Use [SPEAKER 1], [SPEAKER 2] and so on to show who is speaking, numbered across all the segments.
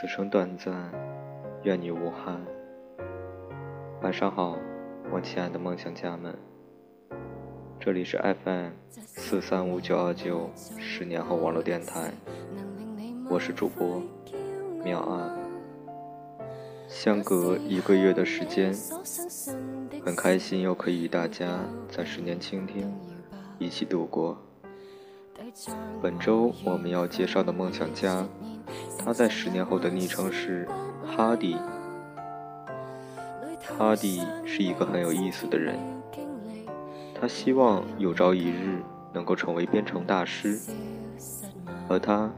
[SPEAKER 1] 此生短暂，愿你无憾。晚上好，我亲爱的梦想家们，这里是 FM 四三五九二九十年后网络电台，我是主播妙安。相隔一个月的时间，很开心又可以与大家在十年倾听一起度过。本周我们要介绍的梦想家，他在十年后的昵称是哈迪。哈迪是一个很有意思的人，他希望有朝一日能够成为编程大师，而他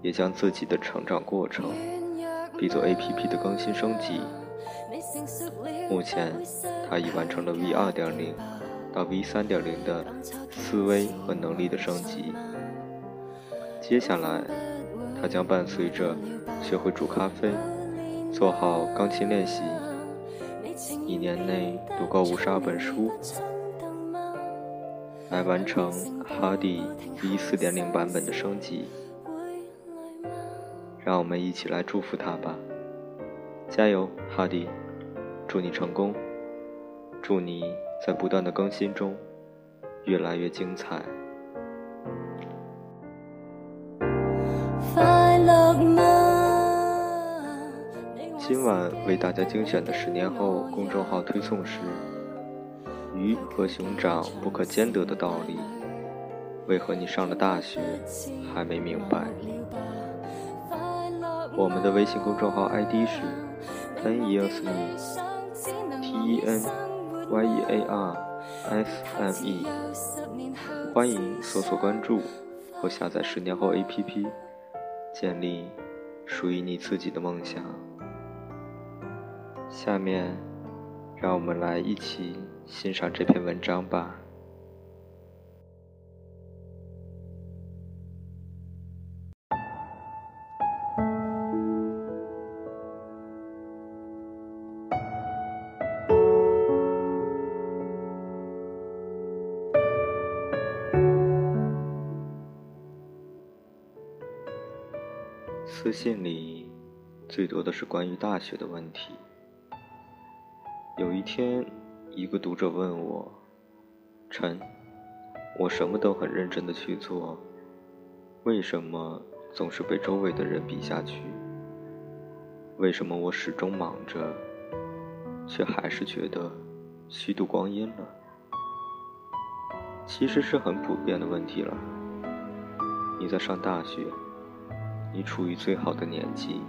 [SPEAKER 1] 也将自己的成长过程比作 APP 的更新升级。目前，他已完成了 V 二点零。到 V 三点零的思维和能力的升级。接下来，他将伴随着学会煮咖啡、做好钢琴练习，一年内读够五十二本书，来完成哈迪 V 四点零版本的升级。让我们一起来祝福他吧！加油，哈迪！祝你成功！祝你！在不断的更新中，越来越精彩。今晚为大家精选的十年后公众号推送是：鱼和熊掌不可兼得的道理，为何你上了大学还没明白？我们的微信公众号 ID 是 Ten Years Me，T E N。Y E A R F M E，欢迎搜索关注或下载十年后 A P P，建立属于你自己的梦想。下面，让我们来一起欣赏这篇文章吧。私信里最多的是关于大学的问题。有一天，一个读者问我：“陈，我什么都很认真的去做，为什么总是被周围的人比下去？为什么我始终忙着，却还是觉得虚度光阴了？”其实是很普遍的问题了。你在上大学。你处于最好的年纪，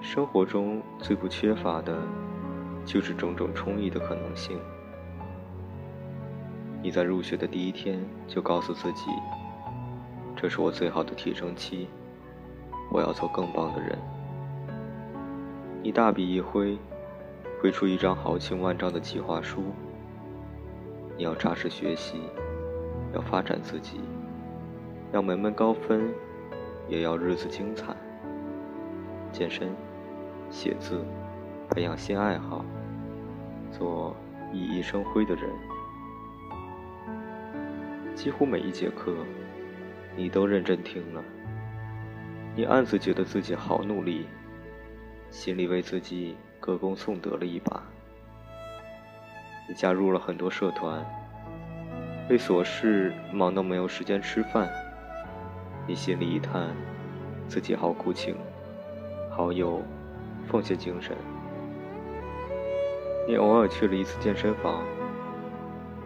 [SPEAKER 1] 生活中最不缺乏的，就是种种充裕的可能性。你在入学的第一天就告诉自己，这是我最好的提升期，我要做更棒的人。你大笔一挥，挥出一张豪情万丈的计划书。你要扎实学习，要发展自己，要门门高分。也要日子精彩，健身、写字，培养新爱好，做熠熠生辉的人。几乎每一节课，你都认真听了。你暗自觉得自己好努力，心里为自己歌功颂德了一把。你加入了很多社团，为琐事忙得没有时间吃饭。你心里一叹，自己好苦情，好有奉献精神。你偶尔去了一次健身房，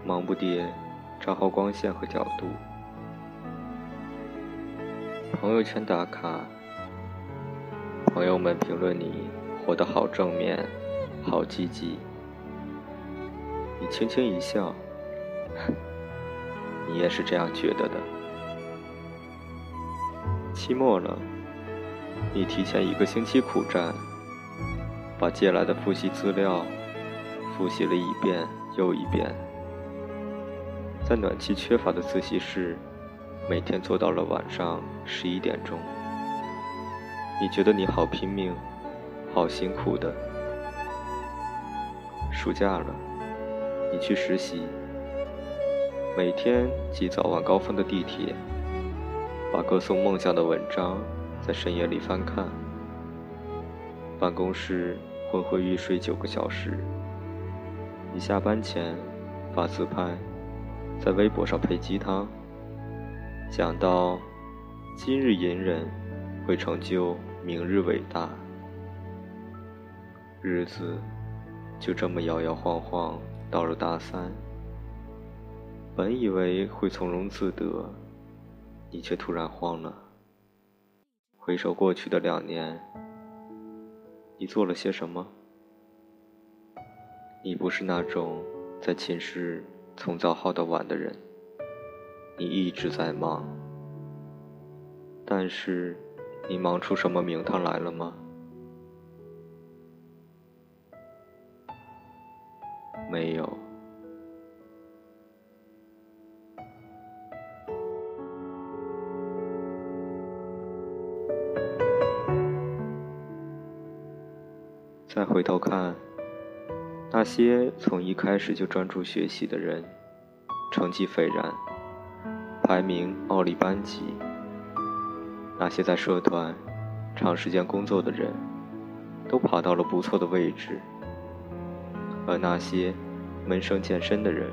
[SPEAKER 1] 忙不迭找好光线和角度。朋友圈打卡，朋友们评论你活得好正面，好积极。你轻轻一笑，你也是这样觉得的。期末了，你提前一个星期苦战，把借来的复习资料复习了一遍又一遍，在暖气缺乏的自习室，每天做到了晚上十一点钟。你觉得你好拼命，好辛苦的。暑假了，你去实习，每天挤早晚高峰的地铁。把歌颂梦想的文章在深夜里翻看，办公室昏昏欲睡九个小时。你下班前发自拍，在微博上配鸡汤，讲到今日隐忍会成就明日伟大。日子就这么摇摇晃晃到了大三，本以为会从容自得，你却突然慌了。回首过去的两年，你做了些什么？你不是那种在寝室从早耗到晚的人，你一直在忙。但是，你忙出什么名堂来了吗？没有。再回头看。那些从一开始就专注学习的人，成绩斐然，排名奥利班级；那些在社团长时间工作的人，都爬到了不错的位置；而那些闷声健身的人，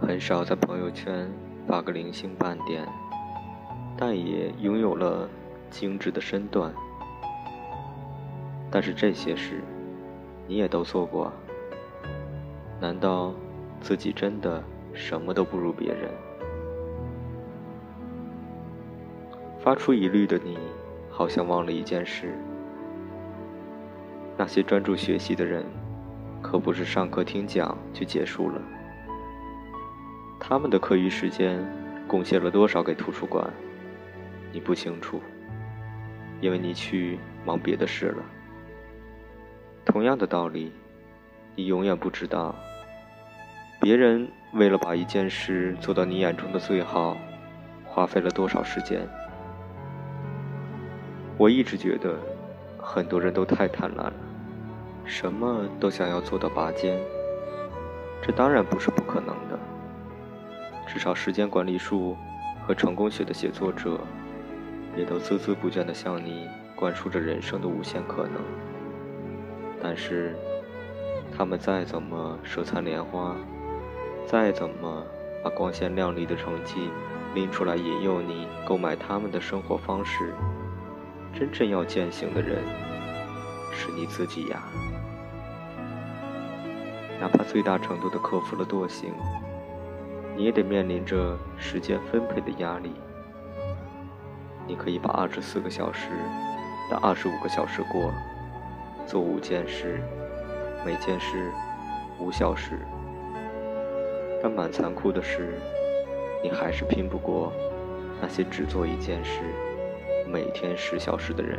[SPEAKER 1] 很少在朋友圈发个零星半点，但也拥有了精致的身段。但是这些事。你也都做过，难道自己真的什么都不如别人？发出疑虑的你，好像忘了一件事：那些专注学习的人，可不是上课听讲就结束了。他们的课余时间贡献了多少给图书馆？你不清楚，因为你去忙别的事了。同样的道理，你永远不知道，别人为了把一件事做到你眼中的最好，花费了多少时间。我一直觉得，很多人都太贪婪了，什么都想要做到拔尖。这当然不是不可能的，至少时间管理术和成功学的写作者，也都孜孜不倦地向你灌输着人生的无限可能。但是，他们再怎么舌灿莲花，再怎么把光鲜亮丽的成绩拎出来引诱你购买他们的生活方式，真正要践行的人是你自己呀。哪怕最大程度的克服了惰性，你也得面临着时间分配的压力。你可以把二十四个小时当二十五个小时过。做五件事，每件事五小时，但蛮残酷的是，你还是拼不过那些只做一件事，每天十小时的人。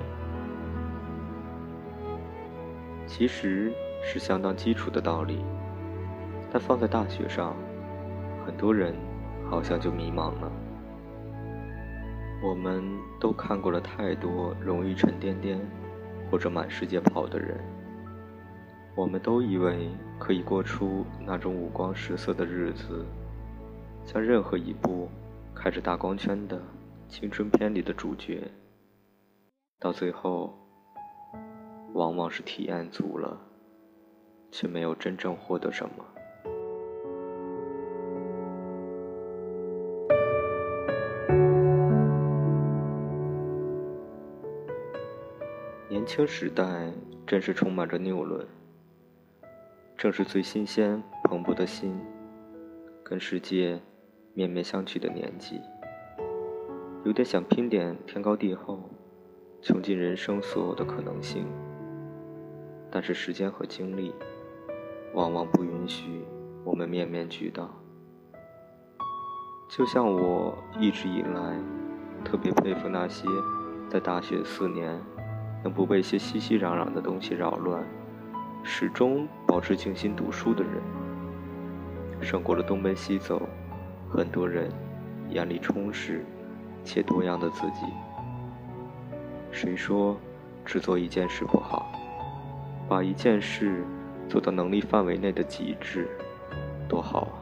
[SPEAKER 1] 其实是相当基础的道理，但放在大学上，很多人好像就迷茫了。我们都看过了太多容易沉甸甸。或者满世界跑的人，我们都以为可以过出那种五光十色的日子，像任何一部开着大光圈的青春片里的主角。到最后，往往是体验足了，却没有真正获得什么。年轻时代真是充满着拗论，正是最新鲜、蓬勃的心，跟世界面面相觑的年纪，有点想拼点天高地厚，穷尽人生所有的可能性。但是时间和精力，往往不允许我们面面俱到。就像我一直以来特别佩服那些在大学四年。能不被一些熙熙攘攘的东西扰乱，始终保持静心读书的人，胜过了东奔西走。很多人眼里充实且多样的自己。谁说只做一件事不好？把一件事做到能力范围内的极致，多好啊！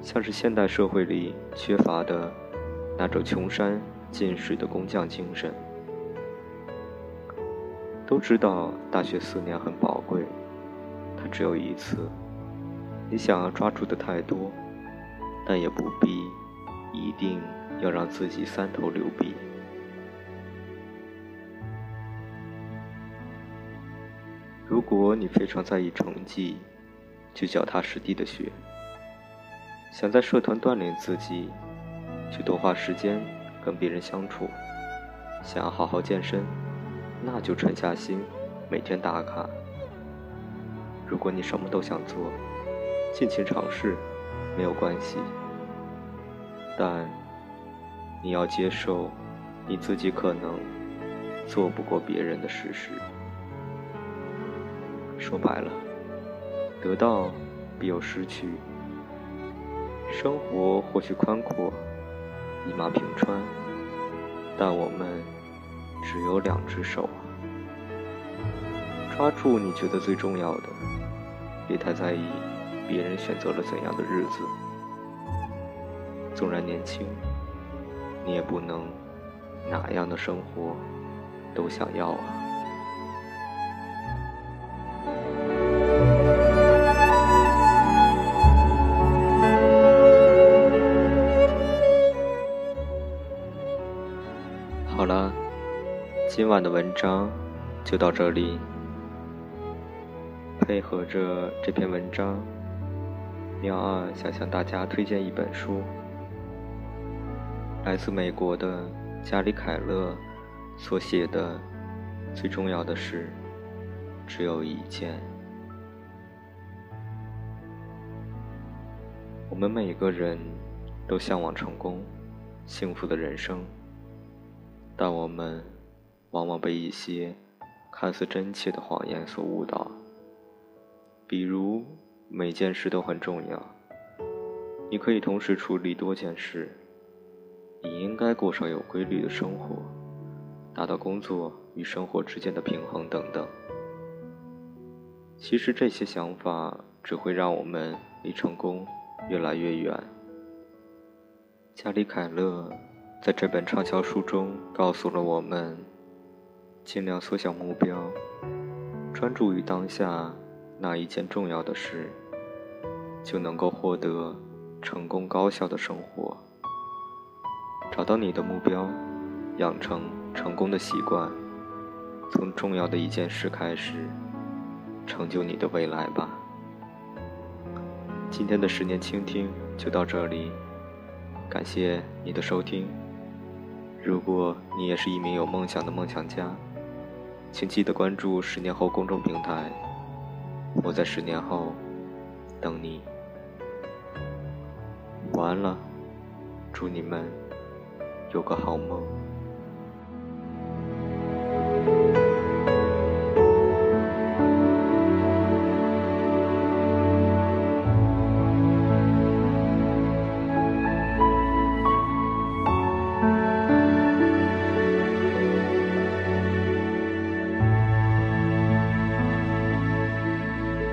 [SPEAKER 1] 像是现代社会里缺乏的那种穷山尽水的工匠精神。都知道大学四年很宝贵，它只有一次。你想要抓住的太多，但也不必一定要让自己三头六臂。如果你非常在意成绩，就脚踏实地的学；想在社团锻炼自己，就多花时间跟别人相处；想要好好健身，那就沉下心，每天打卡。如果你什么都想做，尽情尝试，没有关系。但你要接受你自己可能做不过别人的事实。说白了，得到必有失去。生活或许宽阔，一马平川，但我们只有两只手啊！抓住你觉得最重要的，别太在意别人选择了怎样的日子。纵然年轻，你也不能哪样的生活都想要啊！好了，今晚的文章就到这里。配合着这篇文章，喵二想向大家推荐一本书，来自美国的加里凯勒所写的《最重要的事只有一件》。我们每个人都向往成功、幸福的人生。但我们往往被一些看似真切的谎言所误导，比如每件事都很重要，你可以同时处理多件事，你应该过上有规律的生活，达到工作与生活之间的平衡等等。其实这些想法只会让我们离成功越来越远。加里凯勒。在这本畅销书中，告诉了我们：尽量缩小目标，专注于当下那一件重要的事，就能够获得成功高效的生活。找到你的目标，养成成功的习惯，从重要的一件事开始，成就你的未来吧。今天的十年倾听就到这里，感谢你的收听。如果你也是一名有梦想的梦想家，请记得关注“十年后”公众平台，我在十年后等你。晚安了，祝你们有个好梦。